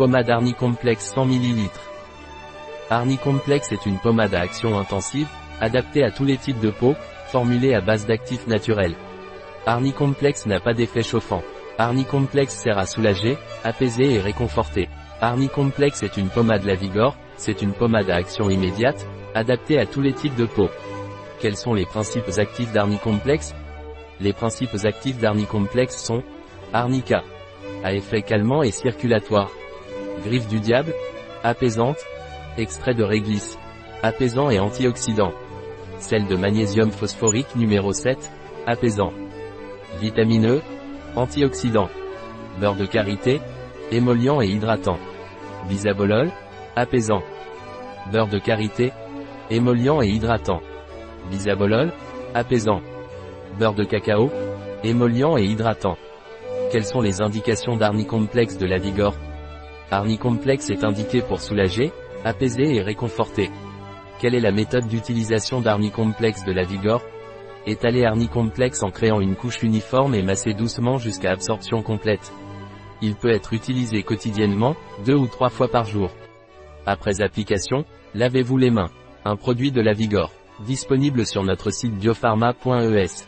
Pommade Arnicomplex 100 ml. Arnicomplex est une pommade à action intensive, adaptée à tous les types de peau, formulée à base d'actifs naturels. Arnicomplex n'a pas d'effet chauffant. Arnicomplex sert à soulager, apaiser et réconforter. Arnicomplex est une pommade Lavigor, c'est une pommade à action immédiate, adaptée à tous les types de peau. Quels sont les principes actifs d'Arnicomplex Les principes actifs d'Arnicomplex sont Arnica, à effet calmant et circulatoire. Griffe du diable, apaisante, extrait de réglisse, apaisant et antioxydant. Sel de magnésium phosphorique numéro 7, apaisant. Vitamineux, antioxydant. Beurre de karité, émollient et hydratant. Bisabolol, apaisant. Beurre de karité, émollient et hydratant. Bisabolol, apaisant. Beurre de cacao, émollient et hydratant. Quelles sont les indications d'Arnicomplex de la Vigor? Arnicomplex est indiqué pour soulager, apaiser et réconforter. Quelle est la méthode d'utilisation d'Arnicomplex de la Vigor? Étaler Arnicomplex en créant une couche uniforme et masser doucement jusqu'à absorption complète. Il peut être utilisé quotidiennement, deux ou trois fois par jour. Après application, lavez-vous les mains. Un produit de la Vigor. Disponible sur notre site biopharma.es.